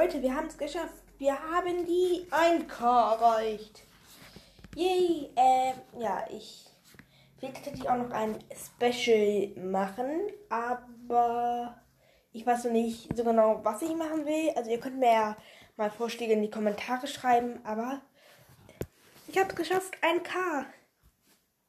Leute, wir haben es geschafft. Wir haben die 1K erreicht. Yay. Ähm, ja, ich will tatsächlich auch noch ein Special machen, aber ich weiß noch nicht so genau, was ich machen will. Also ihr könnt mir ja mal Vorschläge in die Kommentare schreiben, aber ich habe es geschafft, 1K.